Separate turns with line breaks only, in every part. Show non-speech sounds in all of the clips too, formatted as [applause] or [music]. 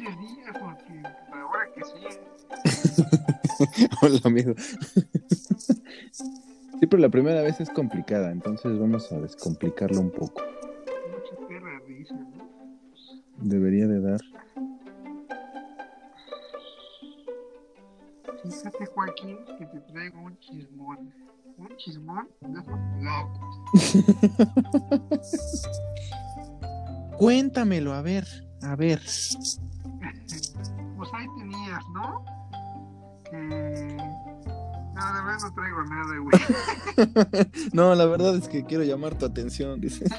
pinches días, porque ahora que sí. [laughs]
Hola, amigo. Sí, pero la primera vez es complicada, entonces vamos a descomplicarlo un poco.
Mucha perra risa, ¿no?
Debería de dar.
Fíjate, Joaquín, que te traigo un chismón. Un chismón de esos locos. [laughs]
Cuéntamelo, a ver, a ver.
Pues ahí tenías, ¿no? Que. No, de verdad no traigo nada, güey. [laughs]
No, la verdad es que quiero llamar tu atención, dice. [laughs]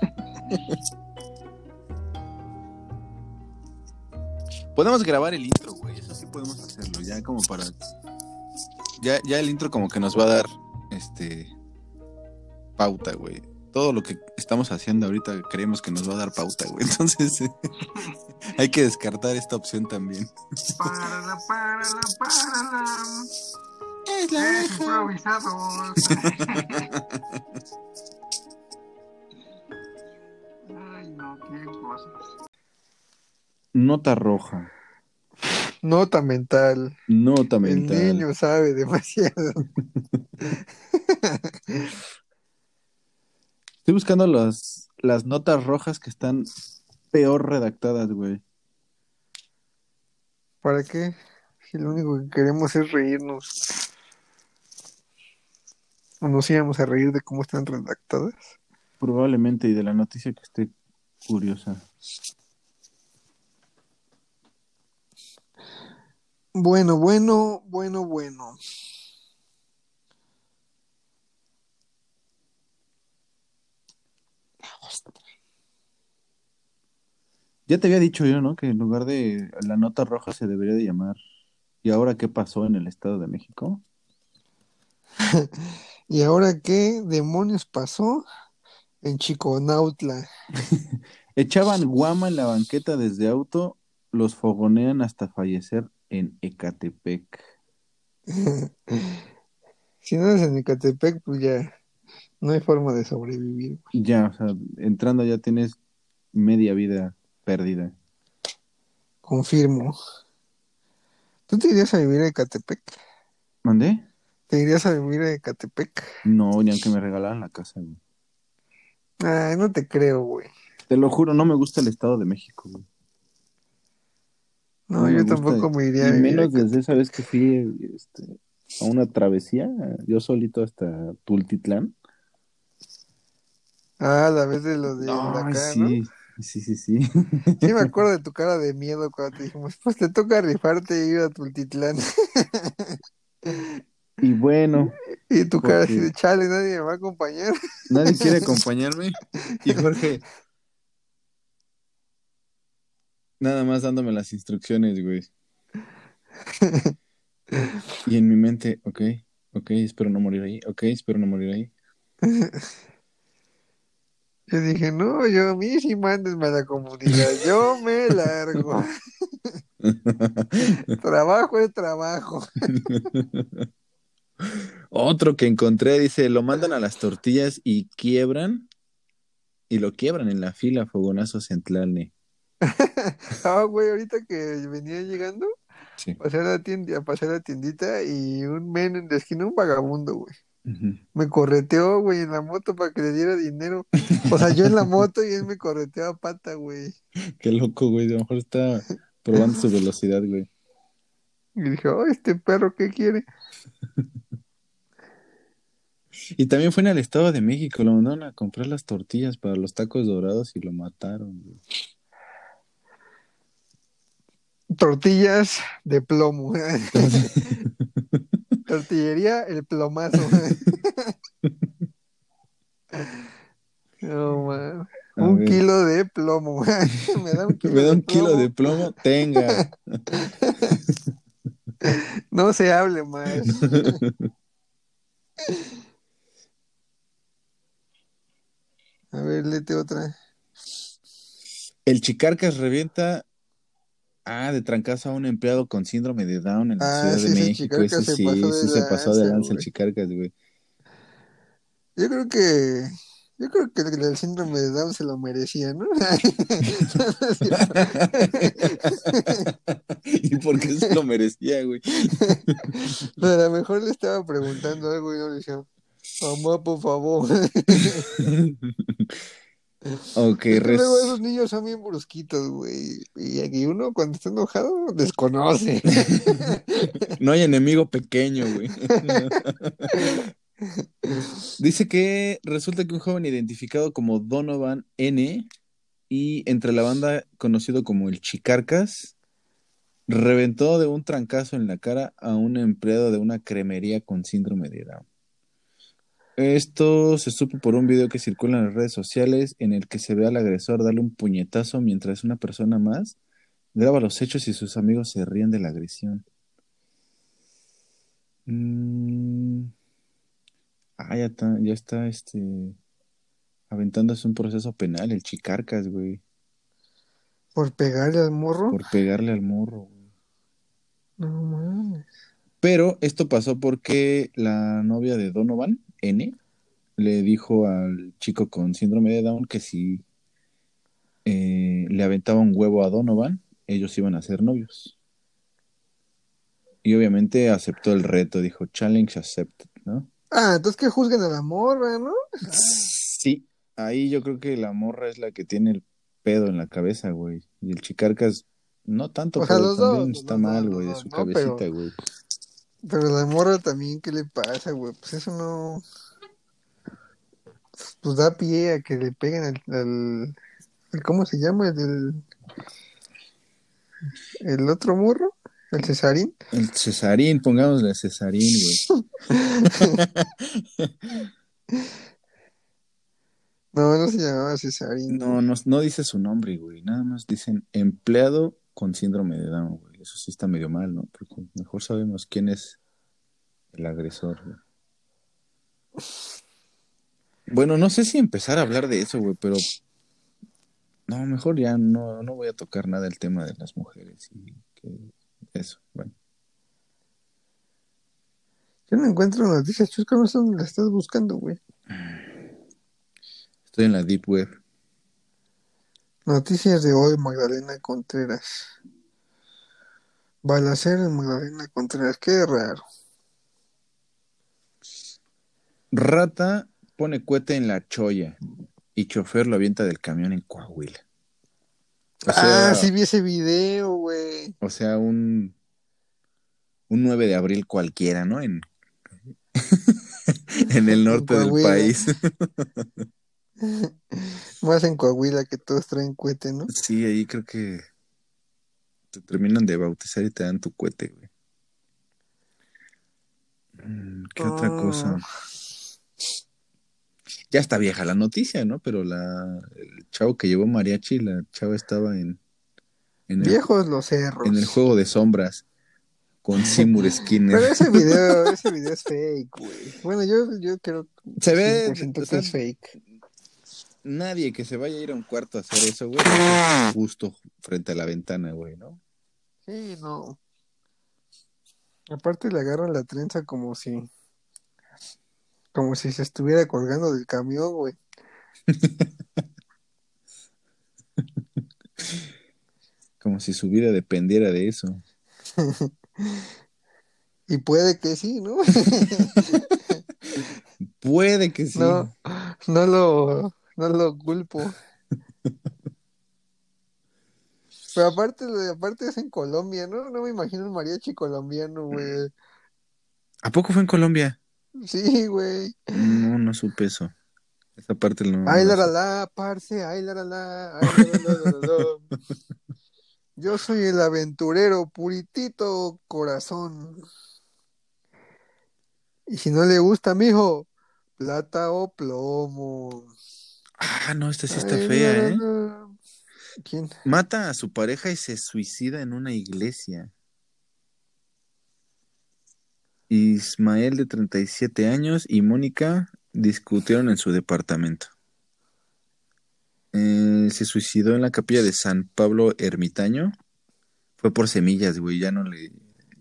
Podemos grabar el intro, güey. Eso sí podemos hacerlo, ya como para. Ya, ya el intro como que nos va a dar este pauta, güey. Todo lo que estamos haciendo ahorita creemos que nos va a dar pauta, güey. [laughs] Entonces hay que descartar esta opción también.
Párala, párala, párala.
Es
Es improvisados. [laughs] Ay, no, qué cosas.
Nota roja.
Nota mental.
Nota
El
mental.
niño sabe demasiado. [laughs]
Estoy buscando las, las notas rojas que están peor redactadas, güey.
¿Para qué? Si lo único que queremos es reírnos. ¿O nos íbamos a reír de cómo están redactadas?
Probablemente, y de la noticia que esté curiosa.
Bueno, bueno, bueno, bueno.
Ya te había dicho yo, ¿no? Que en lugar de la nota roja se debería de llamar. ¿Y ahora qué pasó en el Estado de México? [laughs]
¿Y ahora qué demonios pasó en Chiconautla? [laughs]
Echaban guama en la banqueta desde auto, los fogonean hasta fallecer en Ecatepec. [laughs]
Si no eres en Ecatepec, pues ya no hay forma de sobrevivir.
Ya, o sea, entrando ya tienes media vida perdida.
Confirmo. ¿Tú te irías a vivir a Ecatepec?
¿Mandé?
¿Te irías a vivir a Ecatepec?
No, ni aunque me regalaran la casa, güey.
Ay, no te creo, güey.
Te lo juro, no me gusta el Estado de México, güey.
No, yo
gusta.
tampoco me iría a vivir
menos desde esa vez que fui este, a una travesía, yo solito hasta Tultitlán.
Ah, la vez de los de
Ay,
acá, ¿no?
Sí, sí, sí, sí.
Me acuerdo [laughs] de tu cara de miedo cuando te dijimos, pues te toca rifarte e ir a Tultitlán.
Y bueno,
Y tu cara así de chale, nadie me va a acompañar.
nadie quiere [laughs] acompañarme. Y Jorge, nada más dándome las instrucciones, güey. Y en mi mente, ok, ok, espero no morir ahí, ok, espero no morir ahí. [laughs]
Yo dije, no, yo a mí sí mándenme a la comunidad, yo me largo. [laughs] trabajo es trabajo.
Otro que encontré dice, lo mandan a las tortillas y quiebran, y lo quiebran en la fila Fogonazos en Tlalne. [laughs]
Ah, güey, ahorita que venía llegando,
Sí.
pasé a la tienda, pasé a la tiendita y un men en la esquina, un vagabundo, güey.
Ujú.
Me correteó, güey, en la moto para que le diera dinero. O sea, yo en la [laughs] moto y él me correteó a pata, güey.
Qué loco, güey, a lo mejor está probando su velocidad, güey.
Y dije, oh, este perro, ¿qué quiere? [laughs]
Y también fue en el Estado de México, lo mandaron a comprar las tortillas para los tacos dorados y lo mataron, güey.
Tortillas de plomo. [laughs] Tortillería, el plomazo. No, man.
A
Un
ver.
kilo de plomo. [laughs] Me da un kilo,
Me da
de,
kilo de
plomo.
plomo, tenga. [laughs]
No se hable más. A ver, léete otra.
El Chicarcas revienta ah, de trancazo a un empleado con síndrome de Down en la
Ah,
Ciudad
sí,
de México. Ese
se
sí,
de
sí se pasó de
lanza,
el. Chicarcas, güey.
Yo creo que Yo creo que el, el síndrome de Down se lo merecía, ¿no? [laughs]
¿Y por qué se lo merecía, güey?
a lo mejor le estaba preguntando algo y no le decía, mamá, por favor. [laughs]
Ok, res-
luego esos niños son bien brusquitos, güey. Y aquí uno cuando está enojado desconoce. [laughs]
no hay enemigo pequeño, güey. [laughs] Dice que resulta que un joven identificado como Donovan N y entre la banda conocido como el Chicarcas reventó de un trancazo en la cara a un empleado de una cremería con síndrome de Down. Esto se supo por un video que circula en las redes sociales en el que se ve al agresor darle un puñetazo mientras una persona más graba los hechos y sus amigos se ríen de la agresión. Mm. Ah, ya está, ya está este aventándose un proceso penal, el Chicarcas, güey,
Por pegarle al morro.
por pegarle al morro, güey.
No mames.
Pero esto pasó porque la novia de Donovan, N, le dijo al chico con síndrome de Down que si eh, le aventaba un huevo a Donovan, ellos iban a ser novios. Y obviamente aceptó el reto, dijo challenge accepted, ¿no?
Ah, entonces que juzguen a la morra, ¿no?
Sí, ahí yo creo que la morra es la que tiene el pedo en la cabeza, güey. Y el chicarcas, no tanto,
O sea,
pero
los
también está mal, güey, de su
¿no?
cabecita, güey.
Pero la morra también, ¿qué le pasa, güey? Pues eso no. Pues da pie a que le peguen al. al- al- ¿Cómo se llama? El, del- el otro morro, el Cesarín.
El Cesarín, pongámosle Cesarín, güey. [laughs]
No, no se llamaba Cesarín.
No, no, no dice su nombre, güey. Nada más dicen empleado con síndrome de Down, güey. Eso sí está medio mal, ¿no? Porque mejor sabemos quién es el agresor, güey. Bueno, no sé si empezar a hablar de eso, güey, pero no, mejor ya no, no voy a tocar nada el tema de las mujeres y que eso, bueno.
Yo no encuentro noticias, chusco, no sé dónde la estás buscando, güey.
Estoy en la deep web.
Noticias de hoy, Magdalena Contreras. Balacera en Magdalena Contreras, qué raro.
Rata pone cohete en la cholla y chofer lo avienta del camión en Coahuila. O sea,
ah, sí vi ese video, güey.
o sea, un, un 9 de abril cualquiera, ¿no? En, [laughs] en el norte del país. [laughs]
Más en Coahuila que todos traen cohete, ¿no?
Sí, ahí creo que te terminan de bautizar y te dan tu cohete, güey. Mm, ¿Qué otra
Ah.
cosa? Ya está vieja la noticia, ¿no? Pero la, el chavo que llevó mariachi, la chava estaba en, en, el,
Viejos los cerros.
en el juego de sombras con [laughs] Seymour
Pero
Skinner.
ese video, [laughs] ese video es fake, güey. Bueno, yo, yo creo
Se ve,
100%
o
que es fake.
Nadie que se vaya a ir a un cuarto a hacer eso, güey, [laughs] justo frente a la ventana, güey, ¿no?
Sí, no. Aparte le agarran la trenza como si como si se estuviera colgando del camión, güey. [laughs]
Como si su vida dependiera de eso. [laughs]
Y puede que sí, ¿no?
Puede que sí.
No, no lo, no lo culpo. Pero aparte, aparte es en Colombia, ¿no? No me imagino un mariachi colombiano, güey.
¿A poco fue en Colombia?
Sí, güey.
No, no supe eso. Esa parte no.
Ay, la, la, la, parce, ay, la, la, la, ay, la, la, la, la, la. Yo soy el aventurero, puritito corazón. Y si no le gusta, mijo, plata o plomo.
Ah, no, esta sí está
Ay,
fea, ¿eh?
¿Quién?
Mata a su pareja y se suicida en una iglesia. Ismael, de 37 años, y Mónica discutieron en su departamento. Eh, se suicidó en la capilla de San Pablo Ermitaño. Fue por semillas, güey. Ya no le,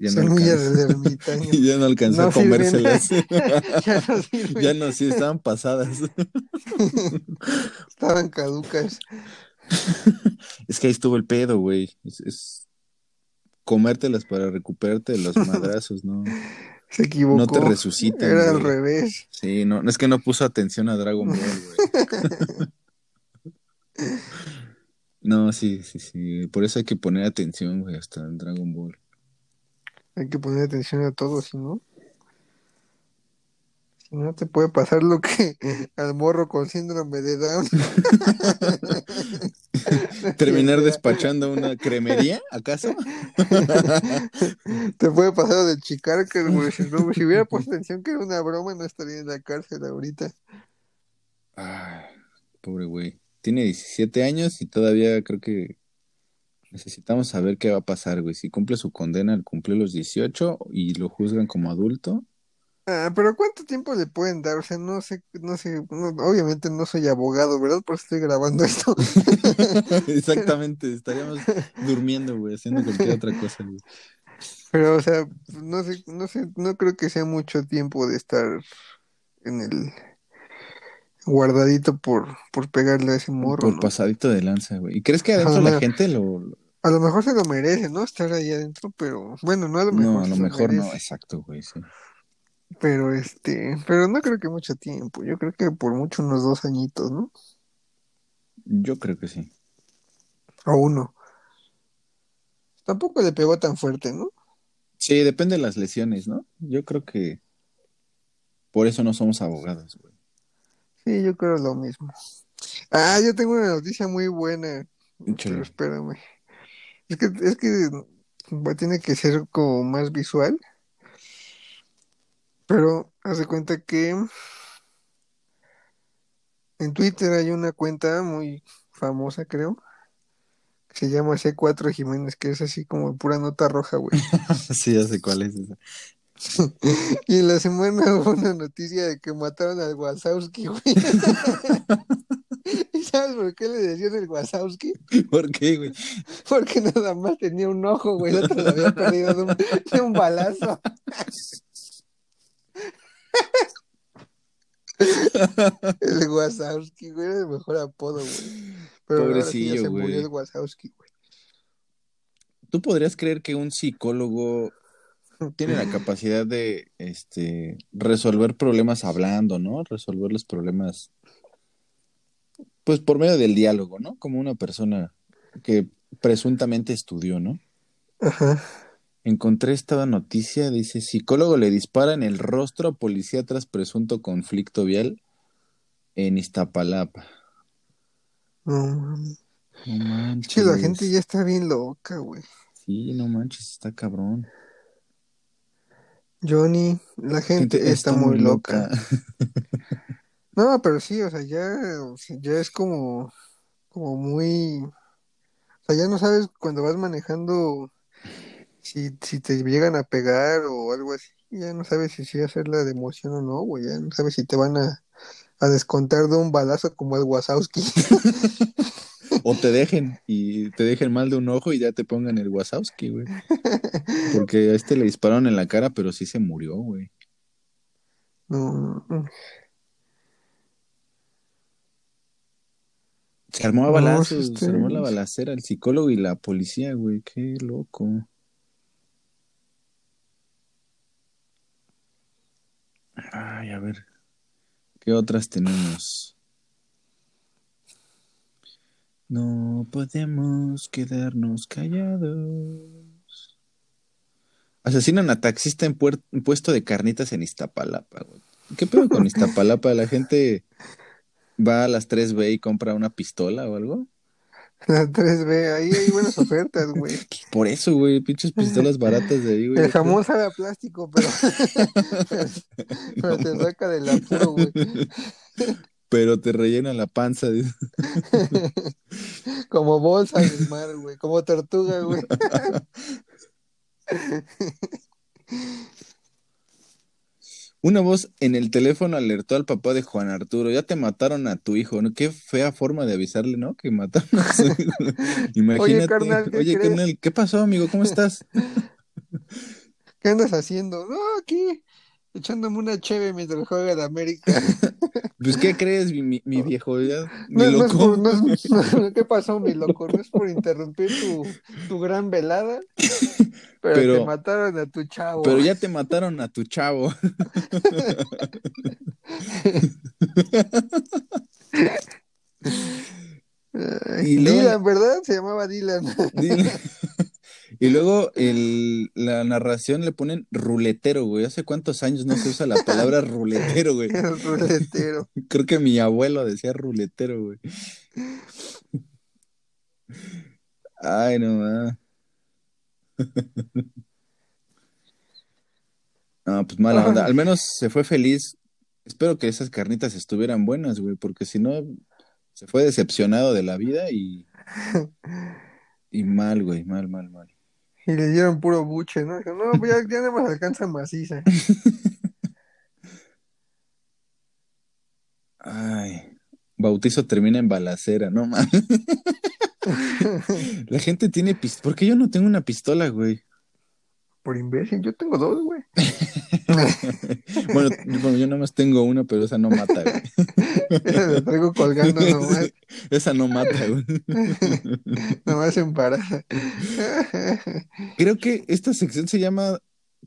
ya no
Semillas
alcanzó,
del ermitaño. [laughs]
ya no alcanzó
No
a comérselas. [laughs]
ya no sirven.
ya no, sí, estaban pasadas. [laughs]
Estaban caducas.
Es que ahí estuvo el pedo, güey. Es, es comértelas para recuperarte de los madrazos, ¿no?
Se equivocó.
No te resucitan.
Era al revés.
Sí, no, es que no puso atención a Dragon Ball, güey. No, sí, sí, sí. Por eso hay que poner atención, güey, hasta en Dragon Ball.
Hay que poner atención a todo, si no. Si no te puede pasar lo que [laughs] al morro con síndrome de Down. [laughs]
¿Terminar [laughs] despachando una cremería, acaso?
Te puede pasar lo del Chicarca, güey. Si, no- si hubiera puesto atención que era una broma, no estaría en la cárcel ahorita.
Ay, pobre güey. Tiene 17 años y todavía creo que necesitamos saber qué va a pasar, güey. Si cumple su condena al cumplir los 18 y lo juzgan como adulto.
Ah, pero ¿cuánto tiempo le pueden dar? O sea, no sé, no sé, no- obviamente no soy abogado, ¿verdad? Por eso estoy grabando esto. [laughs]
Exactamente, [laughs] estaríamos durmiendo, güey, haciendo cualquier otra cosa, güey.
Pero, o sea, no sé, no sé, no creo que sea mucho tiempo de estar en el guardadito por, por pegarle a ese morro,
Por
¿no?
pasadito de lanza, güey. ¿Y crees que adentro
Ajá.
la gente lo...
A lo mejor se lo merece, ¿no? Estar ahí adentro, pero bueno, no a lo mejor
No, a lo mejor no, exacto, güey, sí.
pero este, pero no creo que mucho tiempo, yo creo que por mucho unos dos añitos, ¿no?
Yo creo que sí.
O uno. Tampoco le pegó tan fuerte, ¿no?
Sí, depende de las lesiones, ¿no? Yo creo que por eso no somos abogados, güey.
Sí, yo creo lo mismo. Ah, yo tengo una noticia muy buena, pero espérame. Es que, es que tiene que ser como más visual. Pero haz de cuenta que en Twitter hay una cuenta muy famosa, creo, que se llama C4 Jiménez, que es así como pura nota roja, güey. [laughs]
sí, ya sé cuál es esa. [laughs]
Y en la semana [laughs] hubo una noticia de que mataron al Wazowski, güey. [laughs] ¿Y sabes por qué le decían el Wazowski?
¿Por qué, güey?
Porque nada más tenía un ojo, güey. El otro lo había perdido de un, de un balazo. El Wazowski, güey, era el mejor apodo, güey. Pero ahora sí ya
Pobrecillo,
se
güey.
murió el Wazowski, güey.
¿Tú podrías creer que un psicólogo [laughs] tiene la capacidad de este resolver problemas hablando, ¿no? Resolver los problemas pues por medio del diálogo, ¿no? Como una persona que presuntamente estudió, ¿no?
Ajá.
Encontré esta noticia, dice, psicólogo le dispara en el rostro a policía tras presunto conflicto vial en Iztapalapa.
No.
No manches.
La gente ya está bien loca, güey.
Sí, no manches, está cabrón.
Johnny, la gente, está, muy loca. [laughs] No, pero sí, o sea, ya, o sea, ya es como, como muy, o sea, ya no sabes cuando vas manejando si, si te llegan a pegar o algo así, ya no sabes si sí hacerla de emoción o no, güey, ya no sabes si te van a, a descontar de un balazo como el Wazowski. [laughs]
O te dejen y te dejen mal de un ojo y ya te pongan el Wazowski, güey. Porque a este le dispararon en la cara, pero sí se murió, güey.
No,
Se armó a balazos, se armó la balacera, el psicólogo y la policía, güey. Qué loco. Ay, a ver. ¿Qué otras tenemos? No podemos quedarnos callados. Asesinan a taxista en, en puesto de carnitas en Iztapalapa, güey. ¿Qué pedo con [laughs] Iztapalapa? ¿La gente va a las 3B y compra una pistola o algo?
la 3B, ahí hay buenas ofertas, [laughs] güey.
Por eso, güey, pinches pistolas baratas de ahí, güey.
El jamón sabe a plástico, pero, [laughs] pero te saca del apuro, güey.
Pero te rellena la panza. [laughs]
Como bolsa del mar, güey. Como tortuga, güey. [laughs]
Una voz en el teléfono alertó al papá de Juan Arturo. Ya te mataron a tu hijo, ¿no? Qué fea forma de avisarle, ¿no? Que mataron a su hijo. [laughs] Imagínate.
Oye, carnal, ¿qué
Oye, carnal, ¿qué pasó, amigo? ¿Cómo estás?
¿Qué andas haciendo? No, aquí, echándome una cheve mientras juega de América. [laughs]
Pues, ¿qué crees, mi, mi viejo? Ya,
No,
mi
no es
loco.
por- no es- [laughs] no, ¿Qué pasó, mi loco? No es por interrumpir tu, tu gran velada, pero, [laughs]
Pero-
te mataron a tu chavo.
Pero ya te mataron a tu chavo. Y
Dylan, ¿verdad? Se llamaba Dylan.
Dile. Y luego el, la narración le ponen ruletero, güey. ¿Hace cuántos años no se usa la palabra [laughs] ruletero, güey?
El ruletero. [laughs]
Creo que mi abuelo decía ruletero, güey. Ay, no, ma. [laughs] No, pues mala onda. Al menos se fue feliz. Espero que esas carnitas estuvieran buenas, güey, porque si no, se fue decepcionado de la vida y. Y mal, güey, mal, mal, mal.
Y le dieron puro buche, ¿no? Dijo, no, pues ya, ya nada más alcanza maciza. [laughs]
Ay, bautizo termina en balacera, no mames. [laughs] La gente tiene pistola. ¿Por qué yo no tengo una pistola, güey?
Por imbécil, yo tengo dos, güey. [laughs]
Bueno, bueno, yo nomás tengo una, pero esa no mata, güey.
Esa [laughs] la traigo colgando nomás, [laughs]
Esa no mata, güey.
nomás en parada.
Creo que esta sección se llama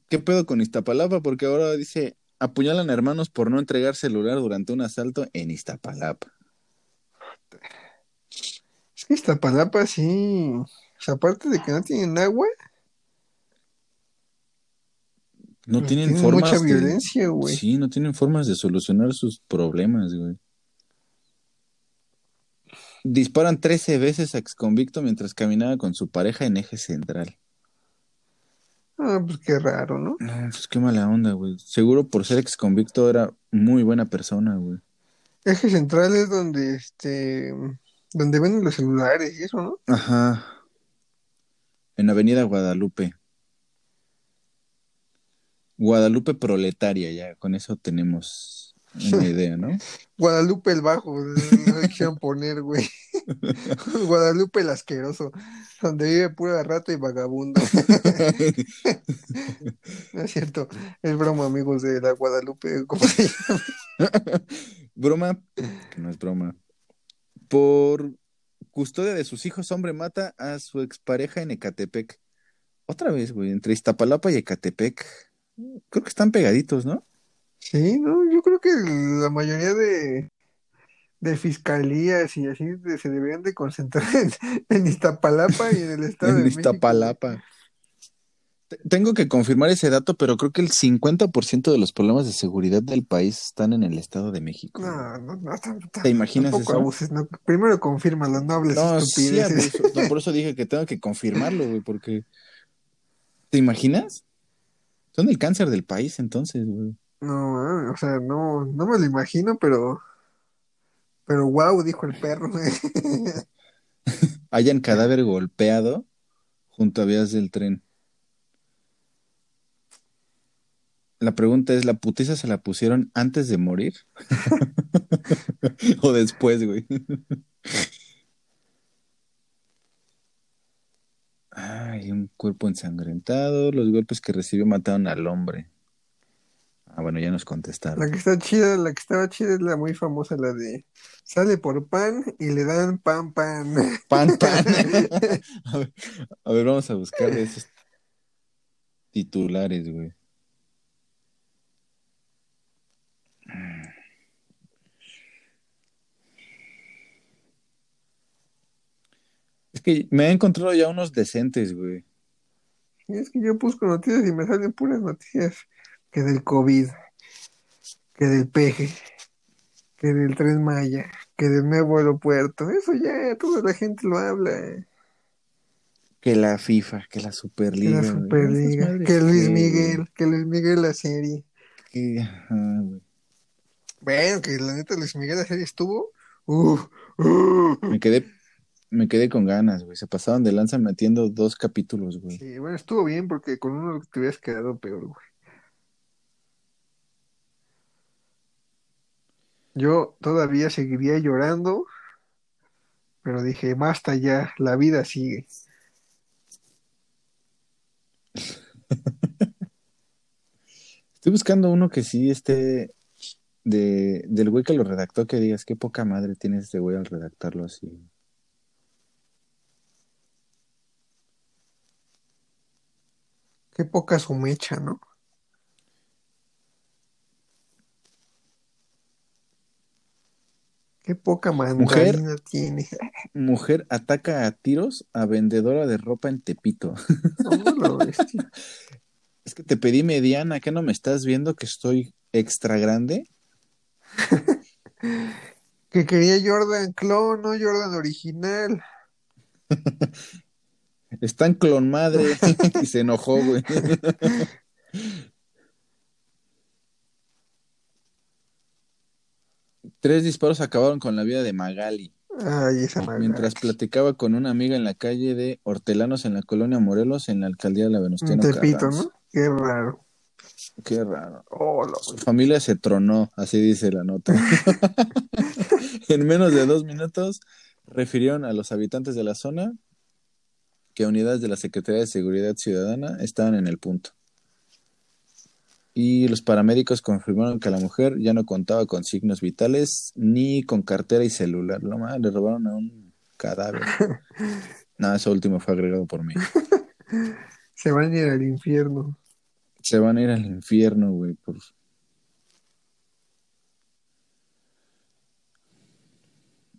¿Qué pedo con Iztapalapa? Porque ahora dice apuñalan a hermanos por no entregar celular durante un asalto en Iztapalapa.
Es que Iztapalapa sí. O sea, aparte de que no tienen agua,
No
pues
tienen
tienen
formas
mucha
de-
violencia, güey.
Sí, no tienen formas de solucionar sus problemas, güey. Disparan 13 veces a exconvicto mientras caminaba con su pareja en eje central.
Ah, pues qué raro, ¿no?
No, pues qué mala onda, güey. Seguro por ser exconvicto era muy buena persona, güey.
Eje central es donde, este, donde venden los celulares y eso, ¿no?
Ajá. En Avenida Guadalupe. Guadalupe proletaria, ya. Con eso tenemos una [laughs] idea, ¿no?
Guadalupe el Bajo, no le quisieron poner, güey. [laughs] Guadalupe el Asqueroso, donde vive pura rato y vagabundo. [laughs] No es cierto, es broma, amigos de la Guadalupe. ¿cómo se llama?
broma, que no es broma. Por custodia de sus hijos, hombre mata a su expareja en Ecatepec. Otra vez, güey, entre Iztapalapa y Ecatepec. Creo que están pegaditos, ¿no?
Sí, no, yo creo que la mayoría de, de fiscalías y así de- se deberían de concentrar en, en Iztapalapa y en el [laughs] Estado
en
de México.
Iztapalapa. Te- Tengo que confirmar ese dato, pero creo que el 50% de los problemas de seguridad del país están en el Estado de México.
No, no, no,
¿Te imaginas eso?
abuses, no. Primero confirma los nobles
No, sí. No, por [laughs] eso dije que tengo que confirmarlo, güey, porque... ¿Te imaginas? Son el cáncer del país, entonces, güey.
No, o sea, no, no me lo imagino, pero, pero wow, dijo el perro. [laughs]
Hayan cadáver golpeado junto a vías del tren. La pregunta es, ¿la putiza se la pusieron antes de morir? [laughs] ¿O después, güey? Ay, un cuerpo ensangrentado. Los golpes que recibió mataron al hombre. Ah, bueno, ya nos contestaron.
La que está chida, la que estaba chida es la muy famosa, la de sale por pan y le dan pan pan. [laughs]
Pan, pan. [laughs] [laughs] a, ver, a ver, vamos a buscar esos titulares, güey. Que me he encontrado ya unos decentes, güey.
Y es que yo busco noticias y me salen puras noticias que del COVID, que del peje, que del Tren Maya, que del nuevo aeropuerto. Eso ya toda la gente lo habla.
Que la FIFA, que la
Que
Superliga.
la que Luis
que-
Miguel, que Luis Miguel la serie.
que- ajá, güey.
Bueno, que la neta Luis Miguel la serie estuvo. Uh, uh.
Me quedé, me quedé con ganas, güey. Se pasaron de lanza metiendo dos capítulos, güey.
Sí, bueno, estuvo bien porque con uno te hubieras quedado peor, güey. Yo todavía seguiría llorando, pero dije, basta ya, la vida sigue. [laughs]
Estoy buscando uno que sí esté de, del güey que lo redactó, que digas, qué poca madre tiene este güey al redactarlo así.
Qué poca su mecha, ¿no? Qué poca mandarina tiene.
Mujer ataca a tiros a vendedora de ropa en Tepito. [laughs] es que te pedí mediana, ¿qué no me estás viendo que estoy extra grande? [laughs]
que quería Jordan clon, no Jordan original. [laughs]
Está en clon madre [laughs] [laughs] y se enojó, güey. Tres disparos acabaron con la vida de Magali.
Ay, esa Magali.
Mientras platicaba con una amiga en la calle de Hortelanos en la colonia Morelos, en la alcaldía de la Venustiano
Tepito, ¿no? Qué raro.
Qué raro.
Oh,
Su familia se tronó, así dice la nota. [laughs] en menos de dos minutos refirieron a los habitantes de la zona que unidades de la Secretaría de Seguridad Ciudadana estaban en el punto. Y los paramédicos confirmaron que la mujer ya no contaba con signos vitales ni con cartera y celular. Lo más, le robaron a un cadáver. [laughs] Nada, eso último fue agregado por mí. [laughs]
Se van a ir al infierno.
Se van a ir al infierno, güey. Por...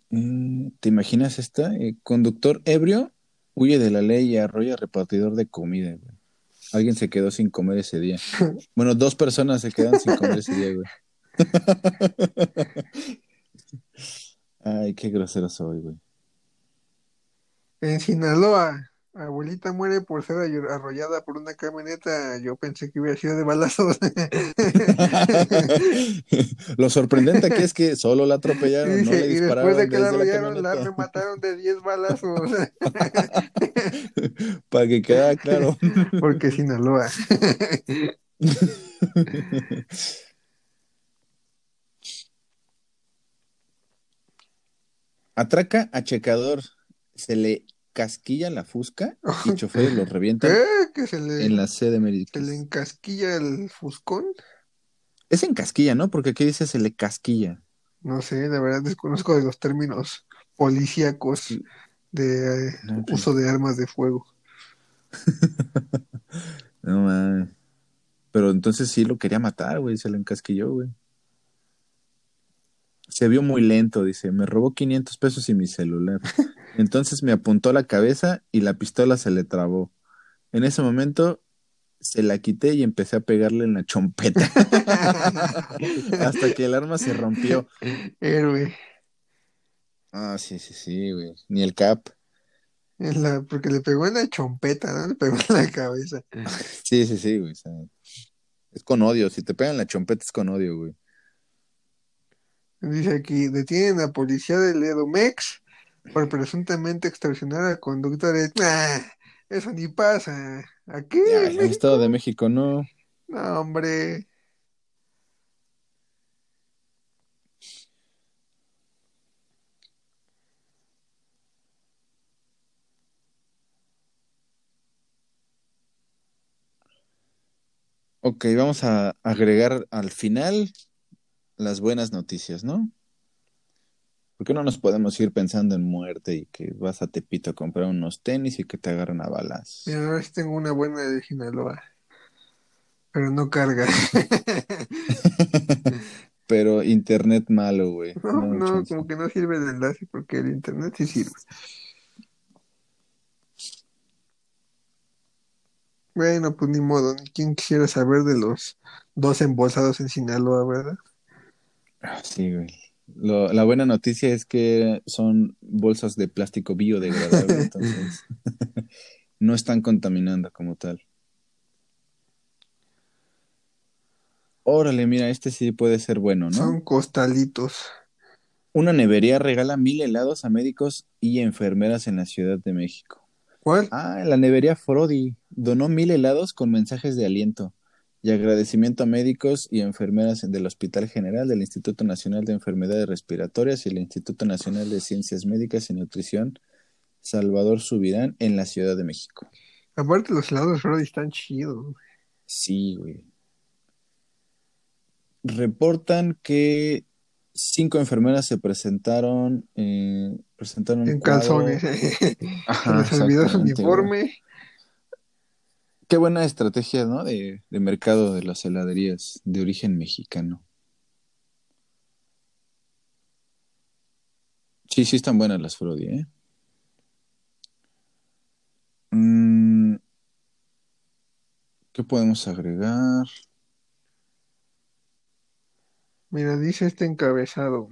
Eh, ¿Te imaginas esta? Eh, conductor ebrio huye de la ley y arrolla repartidor de comida, güey. Alguien se quedó sin comer ese día. [laughs] Bueno, dos personas se quedan sin comer ese día, güey. [laughs] Ay, qué grosero soy, güey.
En Sinaloa, abuelita muere por ser arrollada por una camioneta. Yo pensé que hubiera sido de balazos. [laughs]
Lo sorprendente aquí es que solo la atropellaron, no le
y después de que la arrollaron, la, remataron de 10 balazos. [laughs]
Para que quede claro. [laughs]
Porque Sinaloa.
Atraca a checador. Se le casquilla la fusca y [laughs] choferes lo revientan
le,
en la sede
¿Se le encasquilla el fuscón?
Es en casquilla, ¿no? Porque aquí dice se le casquilla.
No sé, de verdad desconozco de los términos policíacos de eh, uso de armas de fuego. [laughs]
no mames. Pero entonces sí lo quería matar, güey, se le encasquilló, güey. Se vio muy lento, dice, me robó 500 pesos y mi celular. [laughs] Entonces me apuntó la cabeza y la pistola se le trabó. En ese momento se la quité y empecé a pegarle en la chompeta. [laughs] Hasta que el arma se rompió.
Héroe.
Ah, sí, sí, sí, güey. Ni el cap.
la, porque le pegó en la chompeta, ¿no? [laughs] Le pegó en la cabeza.
Sí, sí, sí, güey. es con odio. Si te pegan la chompeta es con odio, güey.
Dice aquí, detienen a policía del Edomex por presuntamente extorsionar a conductores. Nah, eso ni pasa. ¿Aquí?
en el Estado de México no.
No, hombre.
Ok, vamos a agregar al final las buenas noticias, ¿no? ¿Por qué no nos podemos ir pensando en muerte y que vas a Tepito a comprar unos tenis y que te agarran a balas?
Mira, ahora sí tengo una buena de Sinaloa. Pero no carga. [laughs]
pero internet malo, güey.
No, no, como que no sirve el enlace porque el internet sí sirve. Bueno, pues ni modo, ni quien quisiera saber de los dos embolsados en Sinaloa, ¿verdad?
Ah, sí, güey la buena noticia es que son bolsas de plástico biodegradable, [laughs] entonces [laughs] no están contaminando como tal. Órale, mira, este sí puede ser bueno, ¿no?
Son costalitos.
Una nevería regala mil helados a médicos y enfermeras en la Ciudad de México.
¿Cuál?
Ah, la nevería Frodi donó mil helados con mensajes de aliento y agradecimiento a médicos y enfermeras del Hospital General, del Instituto Nacional de Enfermedades Respiratorias y el Instituto Nacional de Ciencias Médicas y Nutrición Salvador Subirán en la Ciudad de México.
Aparte los helados están chidos.
Sí, güey. reportan que cinco enfermeras se presentaron, eh, presentaron
En calzones.
Ajá, [laughs]
Se les olvidó su uniforme.
güey. Qué buena estrategia, ¿no? De, mercado de las heladerías de origen mexicano. Sí, sí están buenas las Frodi, ¿eh? Mm, ¿Qué podemos agregar?
Mira, dice este encabezado.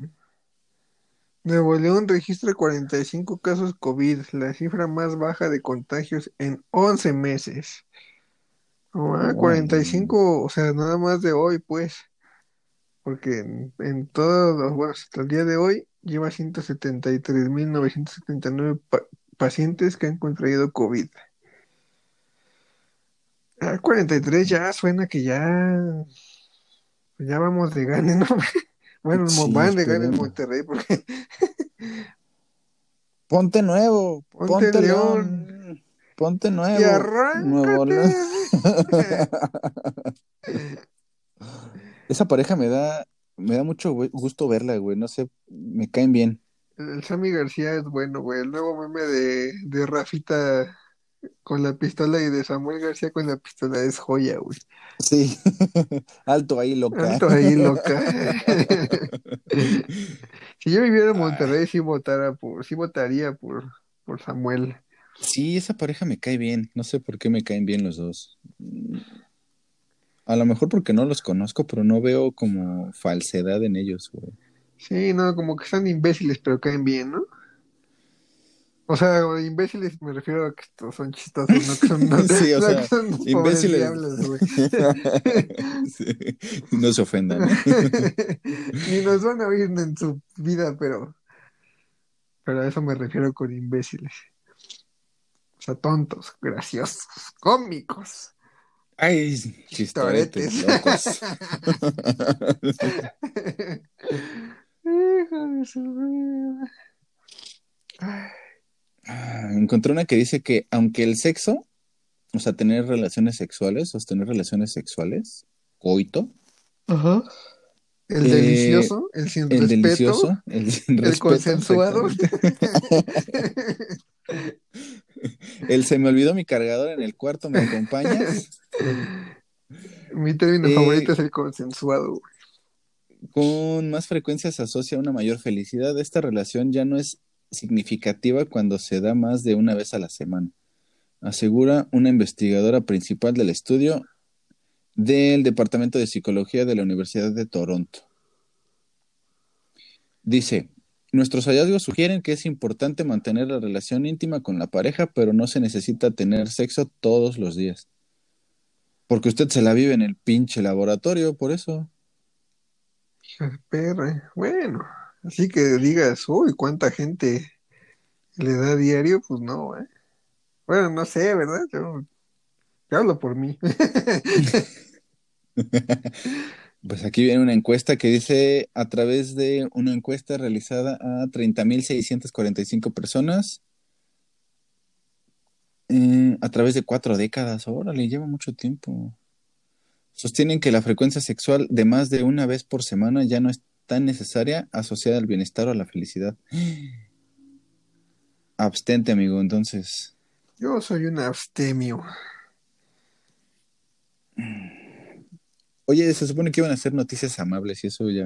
Nuevo León registra 45 casos COVID, la cifra más baja de contagios en 11 meses. Oh, ah. 45, o sea, nada más de hoy, pues. Porque en, en todos los, bueno, hasta el día de hoy lleva 173.979 pa- pacientes que han contraído COVID. Ah, 43 ya suena que ya, ya vamos de gane, ¿no? [laughs] Bueno,
Sí,
van de gane en. Monterrey porque [laughs]
Ponte nuevo,
Ponte
ponte,
León.
León. Ponte nuevo.
y arráncate.
Nuevo. [laughs] Esa pareja me da, me da mucho gusto verla, güey. No sé, me caen bien.
El Sammy García es bueno, güey. El nuevo meme de, de Rafita con la pistola y de Samuel García con la pistola es joya, güey.
Sí. [laughs] Alto ahí, loca.
Alto ahí, loca. [laughs] si yo viviera en Monterrey, sí votara por, sí votaría por, por Samuel.
Sí, esa pareja me cae bien. No sé por qué me caen bien los dos. A lo mejor porque no los conozco, pero no veo como falsedad en ellos, güey.
Sí, no, como que están imbéciles, pero caen bien, ¿no? O sea, imbéciles me refiero a que son chistosos, no que son, no, [laughs]
Sí, o [laughs]
no
sea,
que son
imbéciles.
diablos, güey. [laughs]
Sí. No se ofendan.
Ni nos van a oír en su vida, pero, pero a eso me refiero con imbéciles. O sea, tontos, graciosos, cómicos.
Ay, chistoretes, locos.
Hijo de su vida.
Ah, Encontré una que dice que aunque el sexo, o sea, tener relaciones sexuales, sostener relaciones sexuales, coito,
Ajá. El
Eh,
delicioso, el sin
el
respeto,
delicioso, el sin
el
respeto,
consensuado. [laughs] [laughs] [laughs]
El se me olvidó mi cargador en el cuarto, ¿me acompañas? [laughs]
Mi término
Eh,
favorito es el consensuado.
Con más frecuencia se asocia una mayor felicidad. Esta relación ya no es significativa cuando se da más de una vez a la semana, asegura una investigadora principal del estudio del Departamento de Psicología de la Universidad de Toronto. Dice, nuestros hallazgos sugieren que es importante mantener la relación íntima con la pareja, pero no se necesita tener sexo todos los días. Porque usted se la vive en el pinche laboratorio, por eso.
Hija de perra. Bueno, así que digas, uy, cuánta gente le da diario, pues no, ¿eh? Bueno, no sé, ¿verdad? Yo, yo hablo por mí. [laughs] [laughs]
Pues aquí viene una encuesta que dice, a través de una encuesta realizada a 30.645 personas, eh, a través de cuatro décadas, órale, lleva mucho tiempo. Sostienen que la frecuencia sexual de más de una vez por semana ya no es tan necesaria asociada al bienestar o a la felicidad. [gasps] Abstente, amigo, entonces.
Yo soy un abstemio.
Oye, se supone que iban a ser noticias amables y eso ya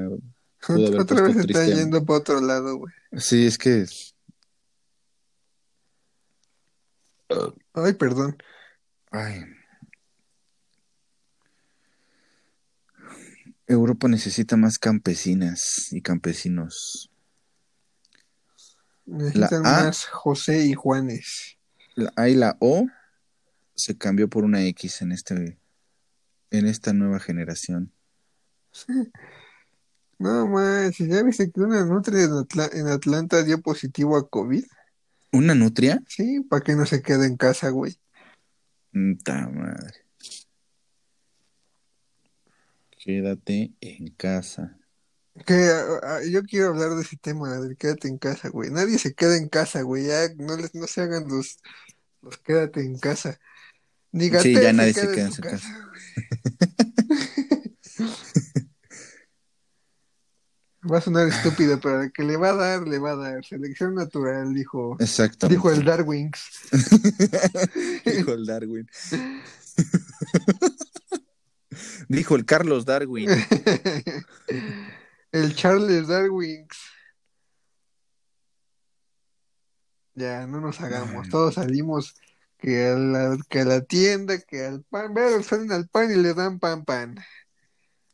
Otra vez está
triste.
yendo para otro lado, güey.
Sí, es que
Ay, perdón.
Ay. Europa necesita más campesinas y campesinos.
Necesitan
A.
más José y Juanes.
La A y la O se cambió por una X en este en esta nueva generación. [laughs]
No manches, ¿ya viste que una nutria en, Atla- en Atlanta dio positivo a COVID?
¿Una nutria?
Sí, para que no se quede en casa, güey.
Ta madre. Quédate en casa.
Que yo quiero hablar de ese tema, del quédate en casa, güey. Nadie se queda en casa, güey. Ya no les, no se hagan los, los quédate en casa. Ni
Sí, ya nadie se
queda en su casa. [laughs] Va a sonar estúpido, pero el que le va a dar, le va a dar. Selección natural, dijo.
Exacto.
Dijo el Darwins.
dijo el Darwin. [laughs] [laughs] dijo el Carlos Darwin.
el Charles Darwin. Ya, no nos hagamos. Todos salimos que a la, que a la tienda, que al pan. Vean, salen al pan y le dan pan pan.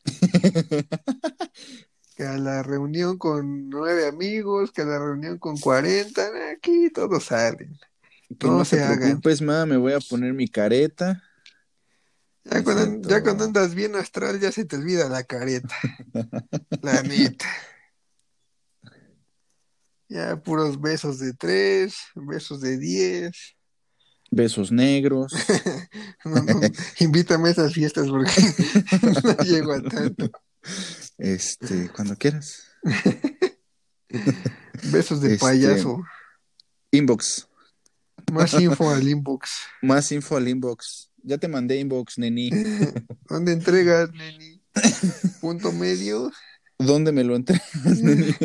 [laughs] que a la reunión con nueve amigos, que a la reunión con cuarenta, aquí todos salen.
Que no, se preocupes, ma, me voy a poner mi careta.
Ya cuando, ya cuando, andas bien astral ya se te olvida la careta. [laughs] la neta. Ya puros besos de tres, besos de diez.
Besos negros. [laughs]
invítame a esas fiestas porque [laughs] no llego a tanto.
Este, cuando quieras. [laughs]
Besos de este, payaso.
Inbox.
Más info al inbox.
Más info al inbox. Ya te mandé inbox, neni.
¿Dónde entregas, neni? Punto medio.
¿Dónde me lo entregas, neni?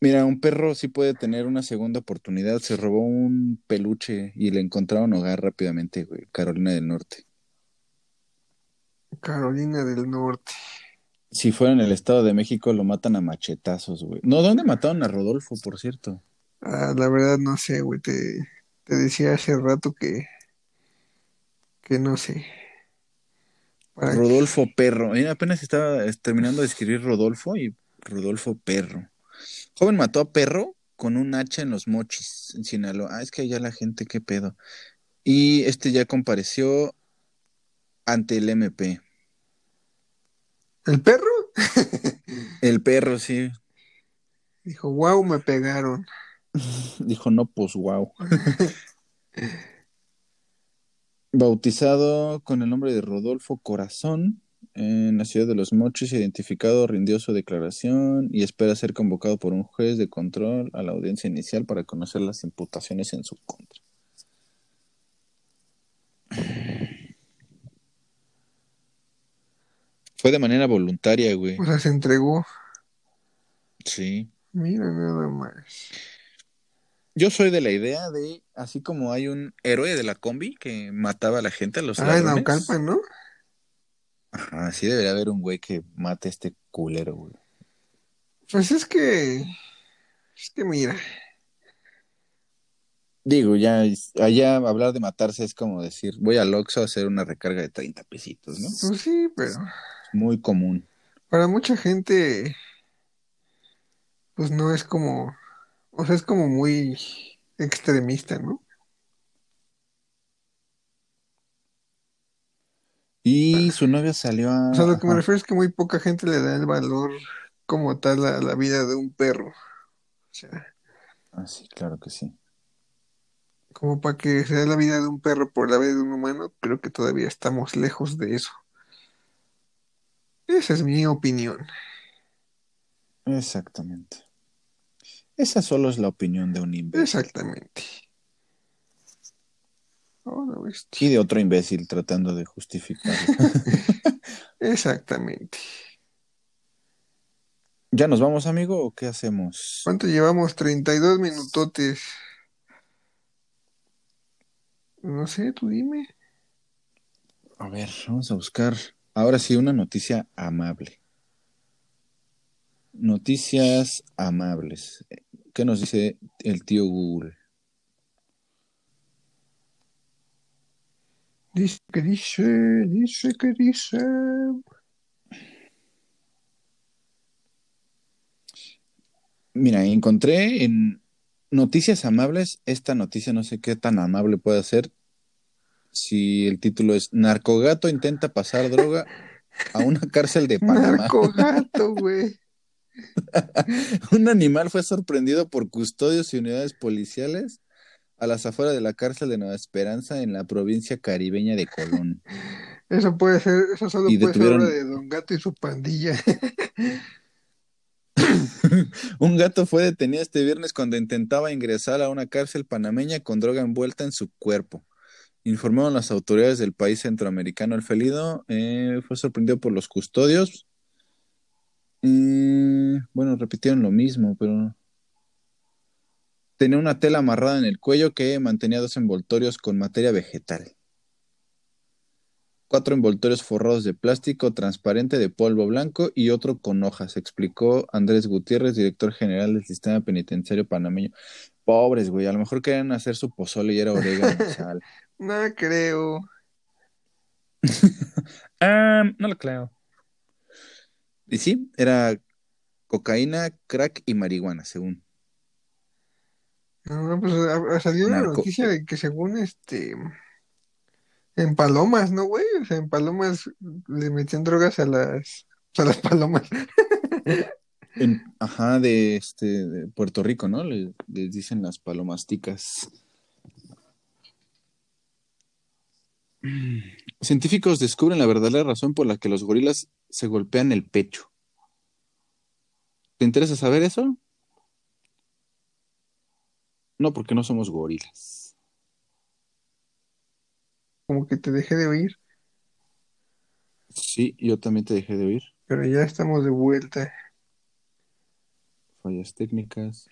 Mira, un perro sí puede tener una segunda oportunidad. Se robó un peluche y le encontraron hogar rápidamente, güey. Carolina del Norte.
Carolina del Norte.
Si fuera en el Estado de México, lo matan a machetazos, güey. No, ¿dónde mataron a Rodolfo, por cierto?
Ah, la verdad no sé, güey. Te, te decía hace rato que. que no sé.
Rodolfo Perro. apenas estaba terminando de escribir Rodolfo y Rodolfo Perro. Joven mató a perro con un hacha en los mochis en Sinaloa. Ah, es que allá la gente, qué pedo. Y este ya compareció ante el MP.
¿El perro?
el perro, sí.
Dijo, wow, me pegaron. [laughs]
Dijo, no, pues wow. [laughs] Bautizado con el nombre de Rodolfo Corazón, en la ciudad de Los Mochis, identificado, rindió su declaración y espera ser convocado por un juez de control a la audiencia inicial para conocer las imputaciones en su contra. Fue de manera voluntaria, güey.
O sea, se entregó.
Sí.
Mira nada más.
Yo soy de la idea de, así como hay un héroe de la combi que mataba a la gente, a los
Ah, en Naucalpan, ¿no?
Ajá, sí debería haber un güey que mate a este culero, güey.
Pues es que. Es que mira.
Digo, ya allá hablar de matarse es como decir, voy al Oxxo a hacer una recarga de 30 pesitos, ¿no?
Pues sí, pero.
Muy común.
Para mucha gente, pues no es como. O sea, es como muy extremista, ¿no?
Y su novia salió a...
O sea, lo que me refiero es que muy poca gente le da el valor como tal a la vida de un perro. O sea...
Ah, sí, claro que sí.
Como para que sea la vida de un perro por la vida de un humano, creo que todavía estamos lejos de eso. Esa es mi opinión.
Exactamente. Esa solo es la opinión de un imbécil.
Exactamente.
Y de otro imbécil tratando de justificarlo. [laughs]
Exactamente.
¿Ya nos vamos, amigo, o qué hacemos?
¿Cuánto llevamos? 32 minutotes. No sé, tú dime.
A ver, vamos a buscar. Ahora sí, una noticia amable. Noticias amables. ¿Qué nos dice el tío Google?
Dice que dice, dice que dice.
Mira, encontré en Noticias Amables, esta noticia no sé qué tan amable puede ser. Si el título es Narcogato intenta pasar droga a una cárcel de Panamá.
Narcogato, [laughs] güey.
Un animal fue sorprendido por custodios y unidades policiales a las afueras de la cárcel de Nueva Esperanza en la provincia caribeña de Colón. [laughs]
Eso puede ser, eso solo puede ser obra de Don Gato y su pandilla. [laughs]
Un gato fue detenido este viernes cuando intentaba ingresar a una cárcel panameña con droga envuelta en su cuerpo. Informaron las autoridades del país centroamericano. El felido eh, fue sorprendido por los custodios. Eh, bueno, repitieron lo mismo, pero tenía una tela amarrada en el cuello que mantenía dos envoltorios con materia vegetal. Cuatro envoltorios forrados de plástico transparente de polvo blanco y otro con hojas, explicó Andrés Gutiérrez, director general del sistema penitenciario panameño. Pobres, güey, a lo mejor querían hacer su pozole y era orégano [laughs] sal.
No creo. [laughs]
No lo creo.
Y sí, era cocaína, crack y marihuana, según.
No, pues salió una
Narco-
noticia de que según este en palomas, ¿no, güey? O sea, en palomas le metían drogas a las a las palomas. [laughs]
En- ajá, de este de Puerto Rico, ¿no? Le- Les, dicen las palomasticas. Científicos descubren la verdadera razón por la que los gorilas se golpean el pecho. ¿Te interesa saber eso? No, porque no somos gorilas.
Como que te dejé de oír,
Sí, yo también te dejé de oír.
pero ya estamos de vuelta.
Fallas técnicas.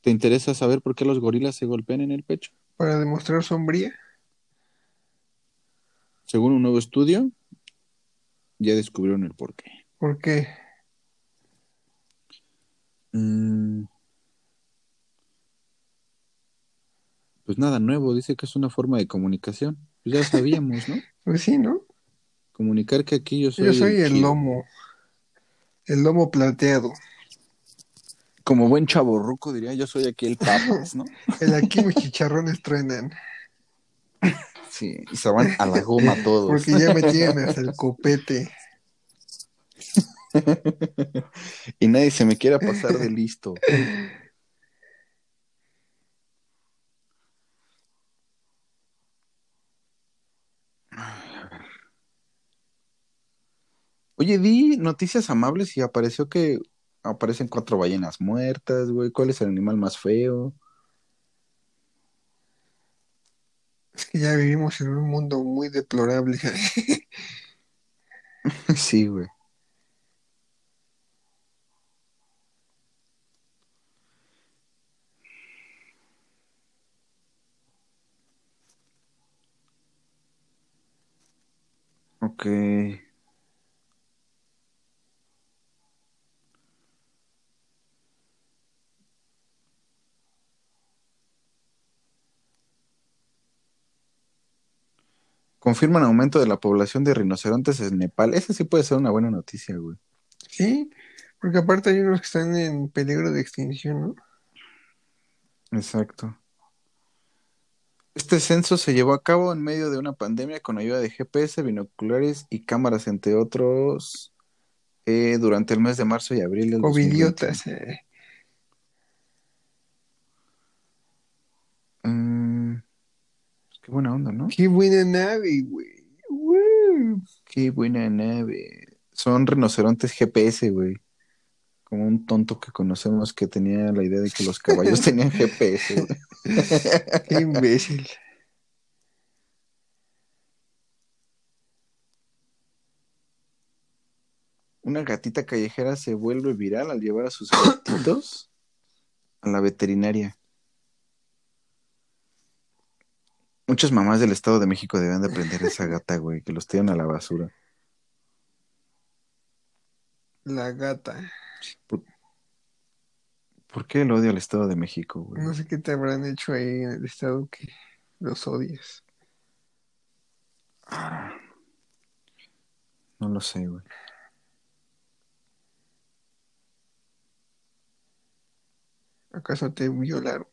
¿Te interesa saber por qué los gorilas se golpean en el pecho?
Para demostrar sombría.
Según un nuevo estudio, ya descubrieron el porqué.
¿Por qué?
Mm. Pues nada nuevo, dice que es una forma de comunicación. Pues ya sabíamos, ¿no? [laughs]
Pues sí, ¿no?
Comunicar que aquí yo soy.
Yo soy el lomo. El lomo plateado.
Como buen chaborruco diría, yo soy aquí el papas, ¿no? [laughs]
El aquí mis chicharrones truenan.
Sí, y se van a la goma todos.
Porque ya me tienen hasta el copete. [laughs]
y nadie se me quiera pasar de listo. Oye, di noticias amables y apareció que aparecen cuatro ballenas muertas, güey. ¿Cuál es el animal más feo?
Es que ya vivimos en un mundo muy deplorable. [laughs]
sí, güey. Ok. Confirman aumento de la población de rinocerontes en Nepal. Esa sí puede ser una buena noticia, güey.
Sí, porque aparte hay unos que están en peligro de extinción, ¿no?
Exacto. Este censo se llevó a cabo en medio de una pandemia con ayuda de GPS, binoculares y cámaras, entre otros, eh, durante el mes de marzo y abril del 2021.
Covidiotas. eh.
Mm, qué buena onda, ¿no?
Qué buena nave, güey.
Qué buena nave. Son rinocerontes GPS, güey. Como un tonto que conocemos que tenía la idea de que los caballos [laughs] tenían GPS.
Qué imbécil.
Una gatita callejera se vuelve viral al llevar a sus gatitos a la veterinaria. Muchas mamás del Estado de México deben de aprender a esa gata, güey, que los tiran a la basura.
La gata.
¿Por qué el odio al Estado de México, güey?
No sé qué te habrán hecho ahí en el estado que los odias.
No lo sé, güey.
¿Acaso te violaron?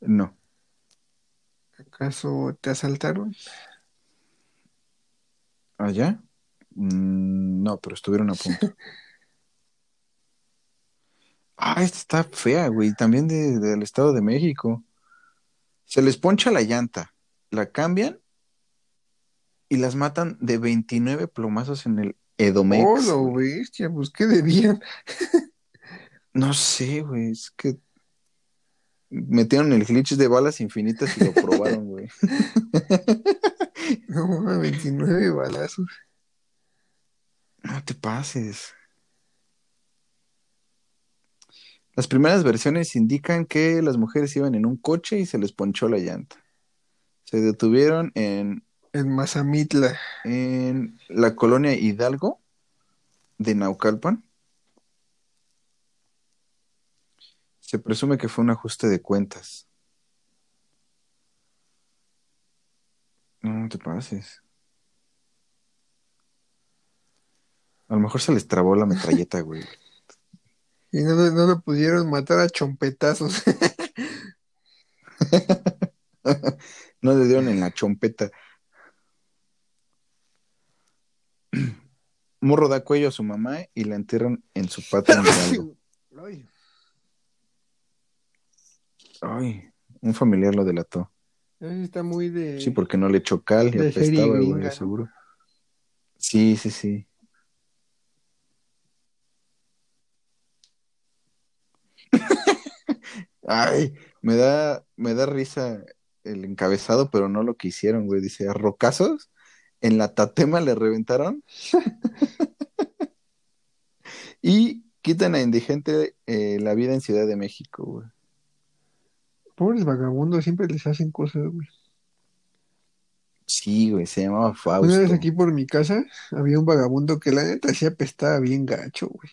No.
¿Acaso te asaltaron?
¿Allá? Mm, no, pero estuvieron a punto. [laughs] Ah, esta está fea, güey. También de- del Estado de México. Se les poncha la llanta, la cambian y las matan de 29 plomazos en el Edomex.
¡Oh, lo bestia! Pues, ¿qué debían?
No sé, güey, es que metieron el glitch de balas infinitas y lo probaron, güey. [laughs]
No, 29 balazos.
No te pases. Las primeras versiones indican que las mujeres iban en un coche y se les ponchó la llanta. Se detuvieron en,
En Mazamitla.
en la colonia Hidalgo de Naucalpan. Se presume que fue un ajuste de cuentas. No, no te pases. A lo mejor se les trabó la metralleta, güey. [laughs]
Y no, no lo pudieron matar a chompetazos. [laughs]
No le dieron en la chompeta. [clears throat] Morro da cuello a su mamá y la entierran en su patio. [laughs]
Ay,
Ay, un familiar lo delató.
está muy de...
Sí, porque no le echó cal y apestaba, güey, seguro. Sí, sí, sí. Ay, me da, me da risa el encabezado, pero no lo que hicieron, güey. Dice, a rocazos en la tatema le reventaron [laughs] y quitan a indigente eh, la vida en Ciudad de México, güey.
Pobres vagabundos, siempre les hacen cosas, güey.
Sí, güey, se llamaba
Una vez
Fausto.
aquí por mi casa había un vagabundo que la neta sí apestaba bien gacho, güey.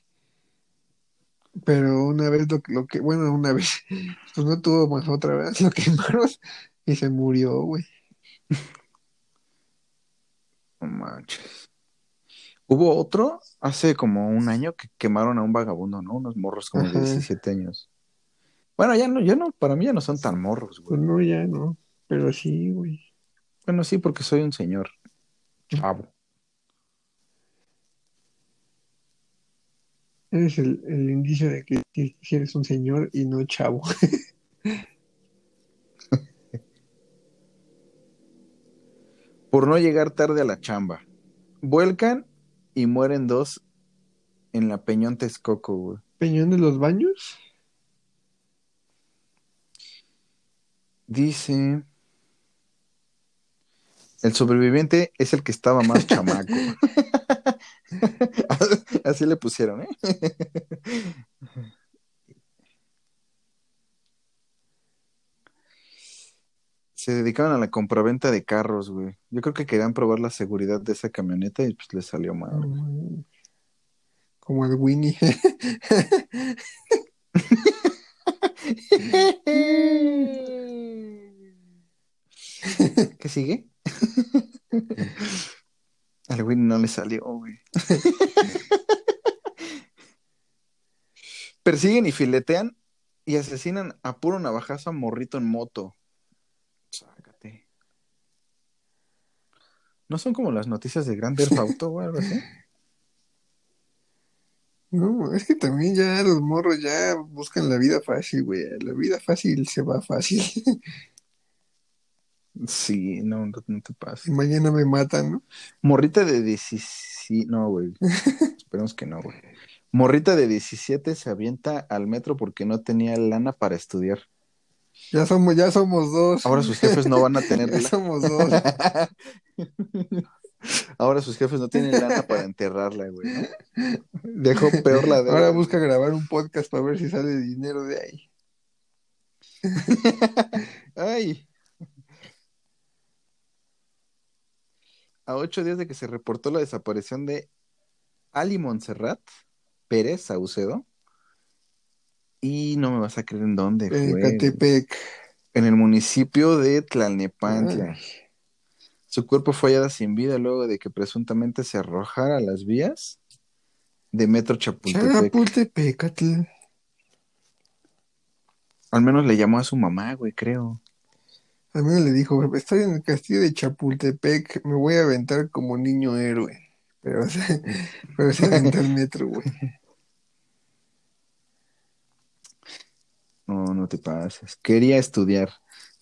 Pero una vez lo, que- lo que, bueno, una vez, [laughs] pues no tuvo más otra vez, [laughs] lo quemaron y se murió, güey.
No manches. Hubo otro hace como un año que quemaron a un vagabundo, ¿no? Unos morros como de
Ajá.
17 años. Bueno, ya no, ya no, para mí ya no son tan morros,
Pues
güey.
no, ya no. Pero sí, güey.
Bueno, sí, porque soy un señor chavo.
Eres el, el indicio de que eres un señor y no chavo. [laughs]
Por no llegar tarde a la chamba. Vuelcan y mueren dos en la Peñón Texcoco, güey.
Peñón de los baños.
Dice. El sobreviviente es el que estaba más [laughs] chamaco. [laughs] Así le pusieron, ¿eh? [laughs] Se dedicaban a la compraventa de carros, güey. Yo creo que querían probar la seguridad de esa camioneta y pues les salió mal.
Como el Winnie. [laughs]
¿Qué sigue? [laughs] Al güey no le salió, güey. Persiguen y filetean y asesinan a puro navajazo a morrito en moto. Sácate. ¿No son como las noticias de Grand Theft Auto o algo así? [laughs]
No, es que también ya los morros ya buscan la vida fácil, güey. La vida fácil se va fácil. [laughs]
Sí, no, no, no te pases.
Mañana me matan, ¿no?
Morrita de 17. No, güey. [laughs] Esperemos que no, güey. Morrita de 17 se avienta al metro porque no tenía lana para estudiar.
Ya somos, ya somos dos.
Ahora sus jefes no van a [laughs] tener
Ya
lana.
somos dos. [laughs]
Ahora sus jefes no tienen lana para enterrarla, güey. ¿no? Dejó [laughs] peor la deuda.
Ahora busca grabar un podcast para ver si sale dinero de ahí.
Ay. A ocho días de que se reportó la desaparición de Ali Montserrat Pérez Saucedo. Y no me vas a creer en dónde
En
fue.
Ecatepec.
En el municipio de Tlalnepantla.
Ay.
Su cuerpo fue hallada sin vida luego de que presuntamente se arrojara a las vías de Metro Chapultepec.
Chapultepecatl.
Al menos le llamó a su mamá, güey, creo.
A mí le dijo, estoy en el castillo de Chapultepec, me voy a aventar como niño héroe. Pero se, [laughs] pero se [laughs] el metro, güey.
No, no te pases. Quería estudiar.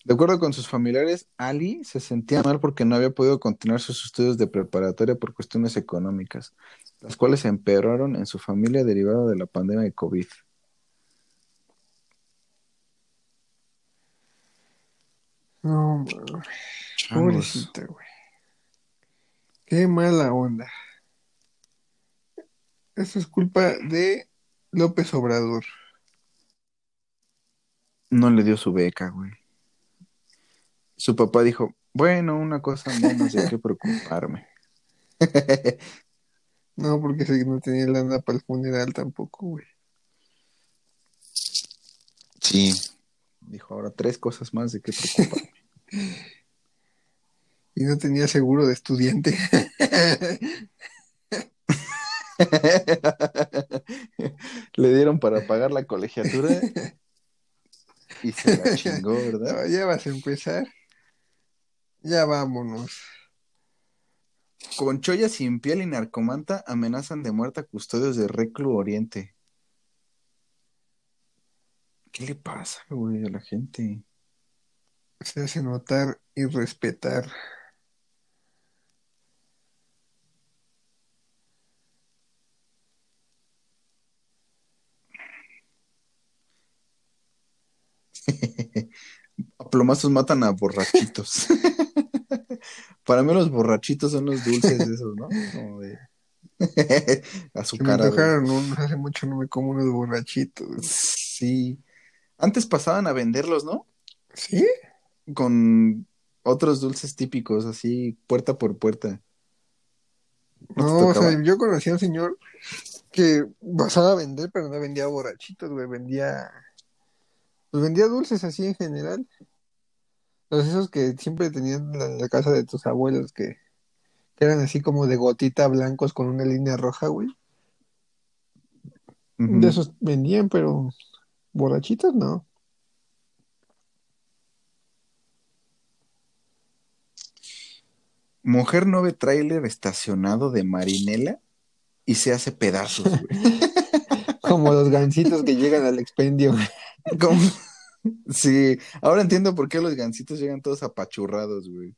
De acuerdo con sus familiares, Ali se sentía mal porque no había podido continuar sus estudios de preparatoria por cuestiones económicas, las cuales se empeoraron en su familia derivada de la pandemia de COVID.
Güey. Qué mala onda. Eso es culpa de López Obrador.
No le dio su beca, güey. Su papá dijo, bueno, una cosa menos de qué preocuparme. [laughs]
no, porque si no tenía lana para el funeral tampoco, güey.
Sí. Dijo, ahora tres cosas más de qué preocuparme. [laughs]
y no tenía seguro de estudiante. [laughs] [laughs]
Le dieron para pagar la colegiatura y se la chingó, ¿verdad?
ya vas a empezar. Ya vámonos.
Con Choya sin piel y narcomanta amenazan de muerte a custodios de Reclu Oriente. ¿Qué le pasa, a la gente?
Se hace notar y respetar.
A [laughs] plomazos matan a borrachitos. [laughs] Para mí los borrachitos son los dulces esos, ¿no? Como de... [laughs]
Azúcar. Me hace mucho no me como unos borrachitos.
Sí. Antes pasaban a venderlos, ¿no?
Sí.
Con otros dulces típicos, así, puerta por puerta.
No, o sea, yo conocí a un señor que pasaba a vender, pero no vendía borrachitos, güey, vendía pues vendía dulces así en general. Los esos que siempre tenían en la, casa de tus abuelos que, eran así como de gotita blancos con una línea roja, güey. De esos vendían, pero borrachitos no.
Mujer no ve tráiler estacionado de Marinela y se hace pedazos, güey. [laughs]
como los gancitos que llegan al expendio. [laughs]
Sí, ahora entiendo por qué los gancitos llegan todos apachurrados, güey.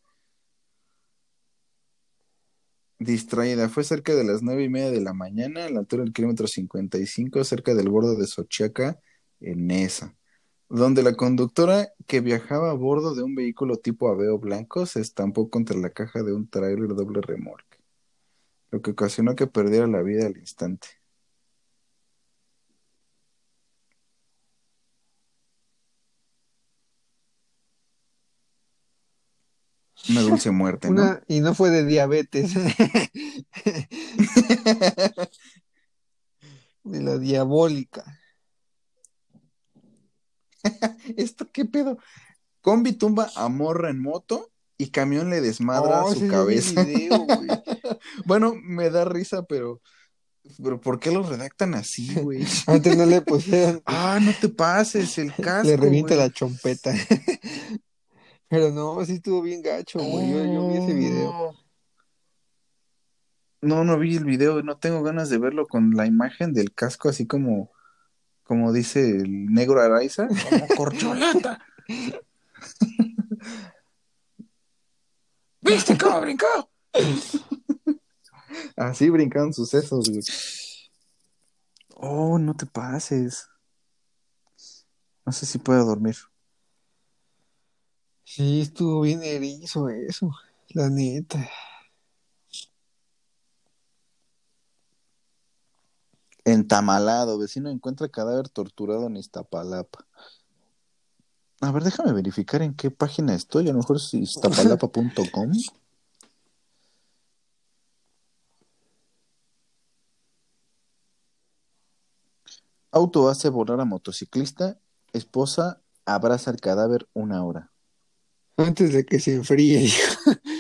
Distraída, fue cerca de las nueve y media de la mañana, a la altura del kilómetro 55, cerca del bordo de Sochiaca, en esa, donde la conductora que viajaba a bordo de un vehículo tipo Aveo blanco se estampó contra la caja de un tráiler doble remolque, lo que ocasionó que perdiera la vida al instante. Una dulce muerte, ¿no?
y no fue de diabetes. [laughs] de la diabólica. [laughs]
¿Esto qué pedo? Combi tumba a morra en moto y camión le desmadra oh, su cabeza. [laughs] bueno, me da risa, pero. Pero ¿por qué lo redactan así, güey?
Antes no le pusieron.
ah, no te pases, el casco.
Le revienta la chompeta. Pero no, sí estuvo bien gacho, güey. Yo, vi ese video. Oh.
No, no vi el video, no tengo ganas de verlo con la imagen del casco así como, como dice el negro Araiza, como [laughs] corcholata. [laughs] ¿Viste cómo brincó? Así brincaron sucesos, güey. Oh, no te pases. No sé si puedo dormir.
Sí, estuvo bien erizo eso, la neta.
Entamalado, vecino encuentra cadáver torturado en Iztapalapa. A ver, déjame verificar en qué página estoy. A lo mejor es iztapalapa.com. Auto hace volar a motociclista. Esposa abraza el cadáver una hora.
Antes de que se enfríe. [laughs]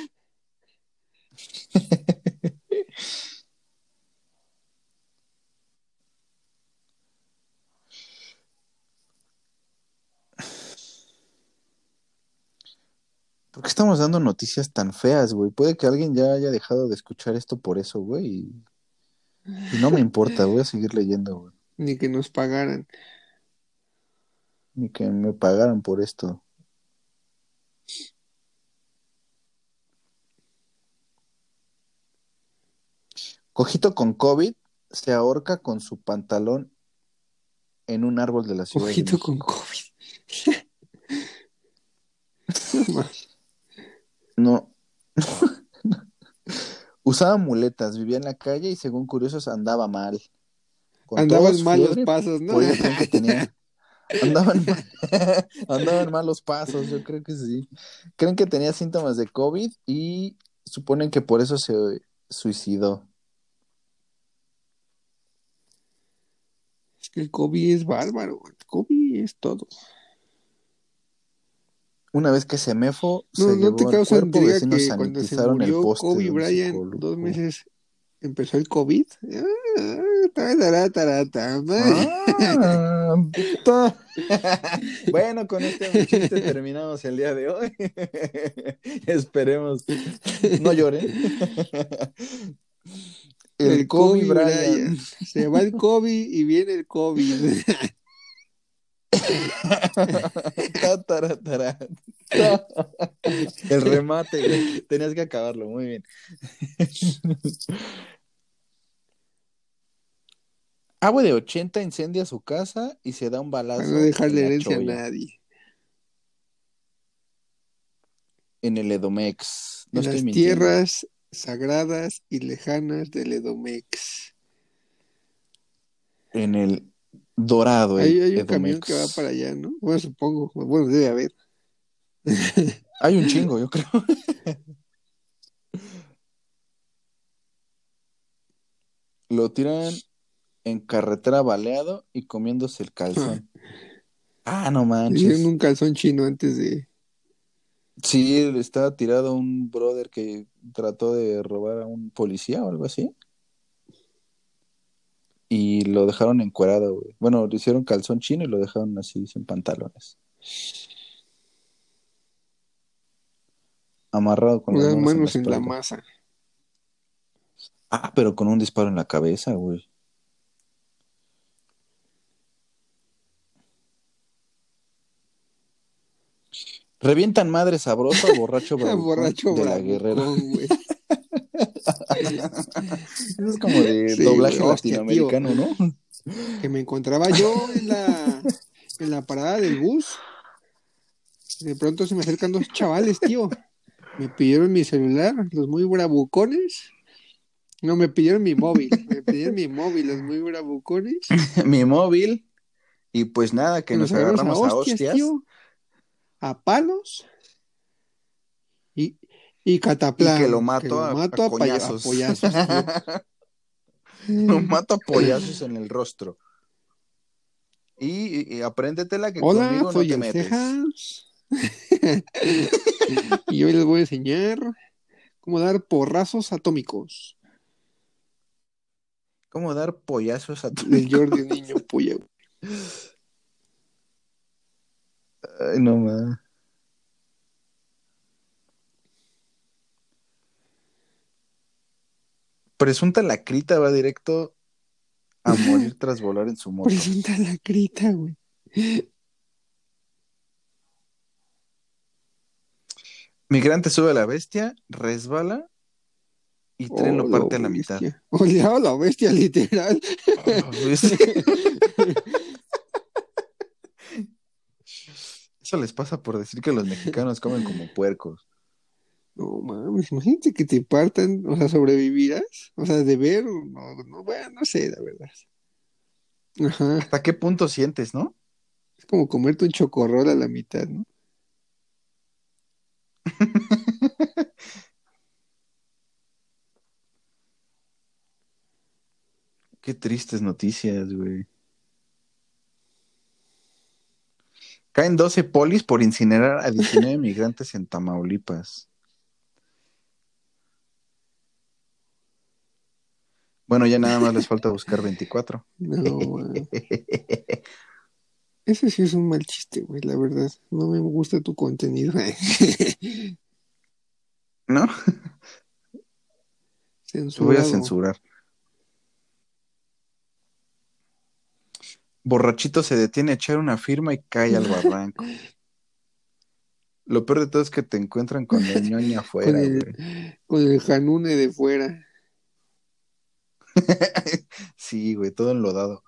¿Por qué estamos dando noticias tan feas, güey? Puede que alguien ya haya dejado de escuchar esto por eso, güey. Y, no me importa, voy a seguir leyendo, güey.
Ni que nos pagaran.
Ni que me pagaran por esto. Cojito con COVID se ahorca con su pantalón en un árbol de la ciudad.
Cojito con COVID. [laughs] no. [laughs]
Usaba muletas, vivía en la calle y según curiosos andaba mal. Con
andaban mal los pasos, ¿no? [laughs]
Andaban, mal... andaban mal los pasos, yo creo que sí. Creen que tenía síntomas de COVID y suponen que por eso se suicidó.
Es que el COVID es bárbaro, el COVID es todo.
Una vez que Semefo
No,
se
no
llevó
te causa
cuerpo,
intriga
vecinos
que cuando se
sanitizaron el
murió
poste
Kobe Bryant, dos meses empezó el COVID. Ah,
Ah, bueno, con este chiste [laughs] terminamos el día de hoy. [laughs] Esperemos. No lloren. [laughs] El, Kobe, Bryant. [laughs]
Se va el COVID y viene el [laughs]
tara. El remate, güey. Tenías que acabarlo, muy bien. [laughs] Agua de 80 incendia su casa y se da un balazo
Para no dejarle herencia a nadie.
en el Edomex. No
en las
mintiendo.
tierras sagradas y lejanas del Edomex.
En el Dorado. el
Hay, hay un
Edomex.
camión que va para allá, ¿no? Bueno, supongo. Bueno, debe haber. [laughs]
Hay un chingo, yo creo. [laughs] Lo tiran en carretera baleado y comiéndose el calzón. [laughs] ah, no
Hicieron
manches.
un calzón chino antes de.
Sí, estaba tirado un brother que trató de robar a un policía o algo así. Y lo dejaron encuerado, güey. Bueno, le hicieron calzón chino y lo dejaron así sin pantalones. Amarrado con las manos, en
en
la
masa.
Ah, pero con un disparo en la cabeza, güey. Revientan madre sabrosa, [laughs] borracho bravucón
Borracho
de la guerrera.
güey. [laughs]
Eso es como de
Sí,
doblaje
güey,
latinoamericano, ¿no?
Que me encontraba yo en la, en la parada del bus. De pronto se me acercan dos chavales, tío. Me pidieron mi celular, los muy bravucones. No, me pidieron mi móvil. Me pidieron mi móvil, los muy bravucones. [laughs]
Mi móvil. Y pues nada, que nos
agarramos
agarramos a hostias.
tío. A palos. Y, y cataplán.
Y que lo mato a- a
mato a, pollazos. [laughs]
Lo mato a pollazos en el rostro. Y, y apréndetela que
Hola,
conmigo no te
el
metes.
Cejas. [laughs] y hoy les voy a enseñar cómo dar porrazos atómicos.
¿Cómo dar pollazos a tu
Del Jordi Niño Puya. [laughs]
Ay, no más. Presunta lacrita va directo a morir tras volar en su moto.
Presenta la crita, güey.
Migrante sube a la bestia, resbala y tren lo
Oh,
parte a la mitad.
bestia. [laughs] Oleado la bestia, literal. [laughs] [laughs]
Eso les pasa por decir que los mexicanos comen como [laughs] puercos.
No mames, imagínate que te partan, o sea, sobrevivirás. O sea, de ver, no, no, bueno, no sé, la verdad. Ajá,
¿Hasta qué punto sientes, no?
es como comerte un chocorrol a la mitad, ¿no? [laughs]
Qué tristes noticias, güey. Caen 12 polis por incinerar a 19 [laughs] migrantes en Tamaulipas. Bueno, ya nada más les falta buscar 24.
No, man. [laughs] Ese sí es un mal chiste, güey, la verdad. No me gusta tu contenido.
¿No? [laughs] Lo
Censurado.
voy a censurar. Borrachito se detiene a echar una firma y cae al [laughs] barranco. Lo peor de todo es que te encuentran con el ñoño [laughs] afuera,
Con el-
güey.
Con el janune de fuera. [laughs]
Sí, güey, todo enlodado.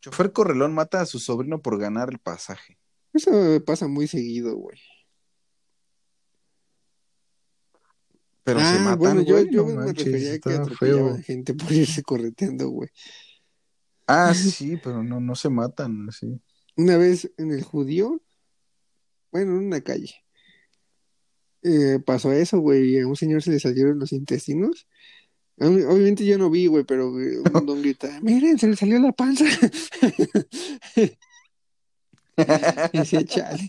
Chofer Correlón mata a su sobrino por ganar el pasaje.
Eso me pasa muy seguido, güey.
Pero se
Ah,
matan,
bueno, yo,
güey,
yo
no
me
manches,
refería a que atropellaban gente por irse correteando, güey.
Ah, [laughs] sí, pero no, no se matan, sí.
Una vez en el judío, bueno, en una calle, eh, pasó eso, güey, y a un señor se le salieron los intestinos. Ob- Obviamente yo no vi, güey, pero güey, un don grita, miren, se le salió la panza. [laughs] [laughs] y decía, chale.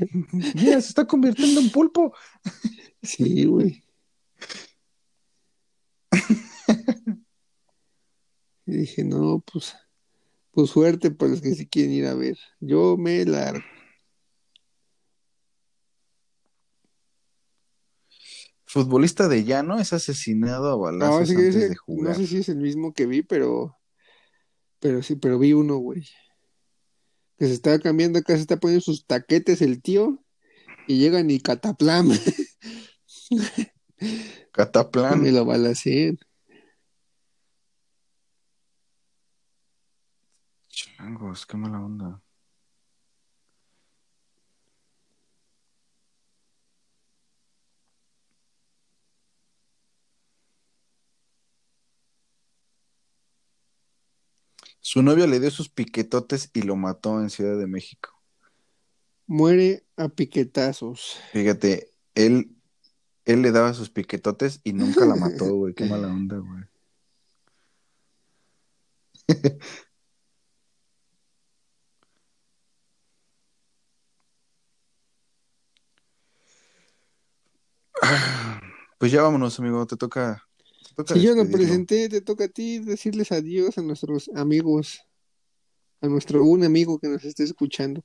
[laughs]
Mira, se está convirtiendo en pulpo.
Sí, güey. Y dije, no, pues, pues suerte para los que sí quieren ir a ver. Yo me largo.
Futbolista de llano es asesinado a
No,
balazos
sí que
antes
ese-
de
no
jugar.
sé si es el mismo que vi, pero, pero sí, pero vi uno, güey. Que se estaba cambiando acá, se está poniendo sus taquetes el tío y llegan y cataplam.
Cataplan. [laughs]
Me lo balacen.
Changos, qué mala onda. Su novia le dio sus piquetotes y lo mató en Ciudad de México.
Muere a piquetazos.
Fíjate, él, él le daba sus piquetotes y nunca la mató, [laughs] güey. Qué mala onda, güey. [laughs] Pues ya vámonos, amigo. Te toca. Toca
Si yo lo presenté, te toca a ti decirles adiós a nuestros amigos, a nuestro un amigo que nos esté escuchando.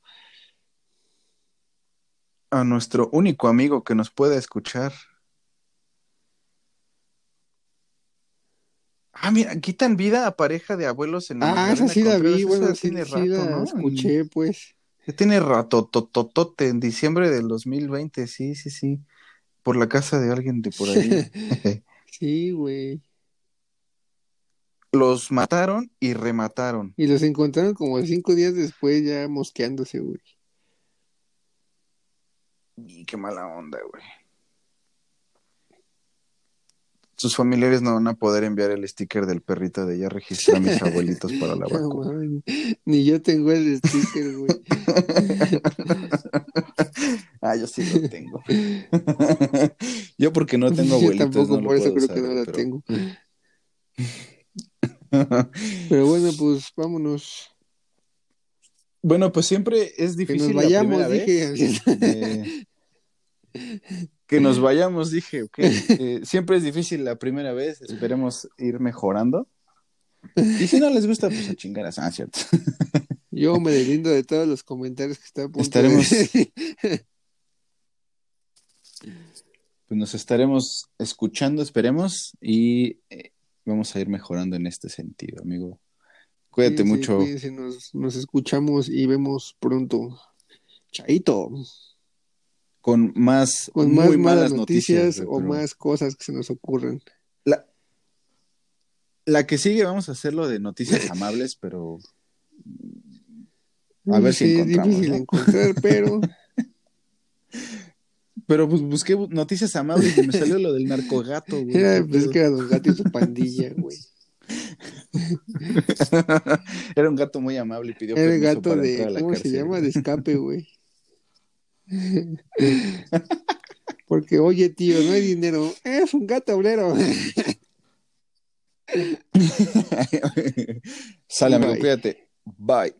A nuestro único amigo que nos pueda escuchar. Ah, mira, quitan vida a pareja de abuelos en
Ah, esa sí la vi, bueno, sí,
tiene
sí
rato,
la
¿no?
escuché, pues.
Ya tiene rato, tototote, en diciembre del 2020, sí, sí, sí. Por la casa de alguien de por ahí. [laughs]
Sí, güey.
Los mataron y remataron.
Y los encontraron como cinco días después ya mosqueándose, güey.
Y qué mala onda, güey. Sus familiares no van a poder enviar el sticker del perrito de ya registré a mis abuelitos para la [laughs] vacuna.
Ni yo tengo el sticker, güey. [laughs]
ah, yo sí lo tengo. [laughs] yo porque no tengo
Yo
abuelitos.
tampoco,
no lo
por eso creo que no la
pero-
tengo. Pero bueno, pues vámonos.
Bueno, pues siempre es
Que
difícil
nos vayamos,
la primera
dije.
vez. Eh, que nos vayamos, dije, ok. [laughs] Eh, siempre es difícil la primera vez, esperemos ir mejorando. Y si no les gusta, pues a chingar a ah, cierto. [laughs]
Yo me deslindo de todos los comentarios que está a punto
Estaremos-
de... [laughs]
Pues nos estaremos escuchando, esperemos, y eh, vamos a ir mejorando en este sentido, amigo. Cuídate mucho.
nos, nos escuchamos y vemos pronto. Chaito.
Con más,
Con
muy
más malas
malas
noticias, o más cosas que se nos ocurran.
La, la que sigue, vamos a hacerlo de noticias [laughs] amables, pero A ver si
Sí, es
encontramos,
difícil
¿no?
encontrar, pero [laughs]
Pero pues busqué noticias amables y me salió lo del narcogato, güey.
era,
¿Qué
pues, que era Don Gato y su pandilla, güey. [laughs]
Era un gato muy amable y pidió
Era el gato de, ¿cómo se llama?
güey.
De escape, güey. [laughs] Porque, oye, tío, no hay dinero. Es un gato obrero. [laughs]
Sale, amigo,
Bye.
cuídate. Bye.